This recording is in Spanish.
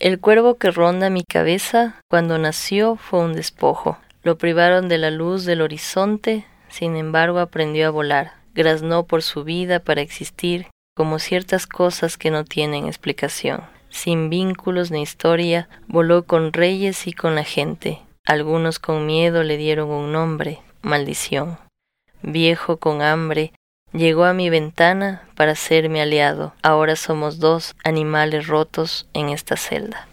El cuervo que ronda mi cabeza cuando nació fue un despojo. Lo privaron de la luz del horizonte, sin embargo aprendió a volar. Graznó por su vida para existir, como ciertas cosas que no tienen explicación. Sin vínculos ni historia, voló con reyes y con la gente. Algunos con miedo le dieron un nombre, maldición. Viejo con hambre, llegó a mi ventana para ser mi aliado. Ahora somos dos animales rotos en esta celda.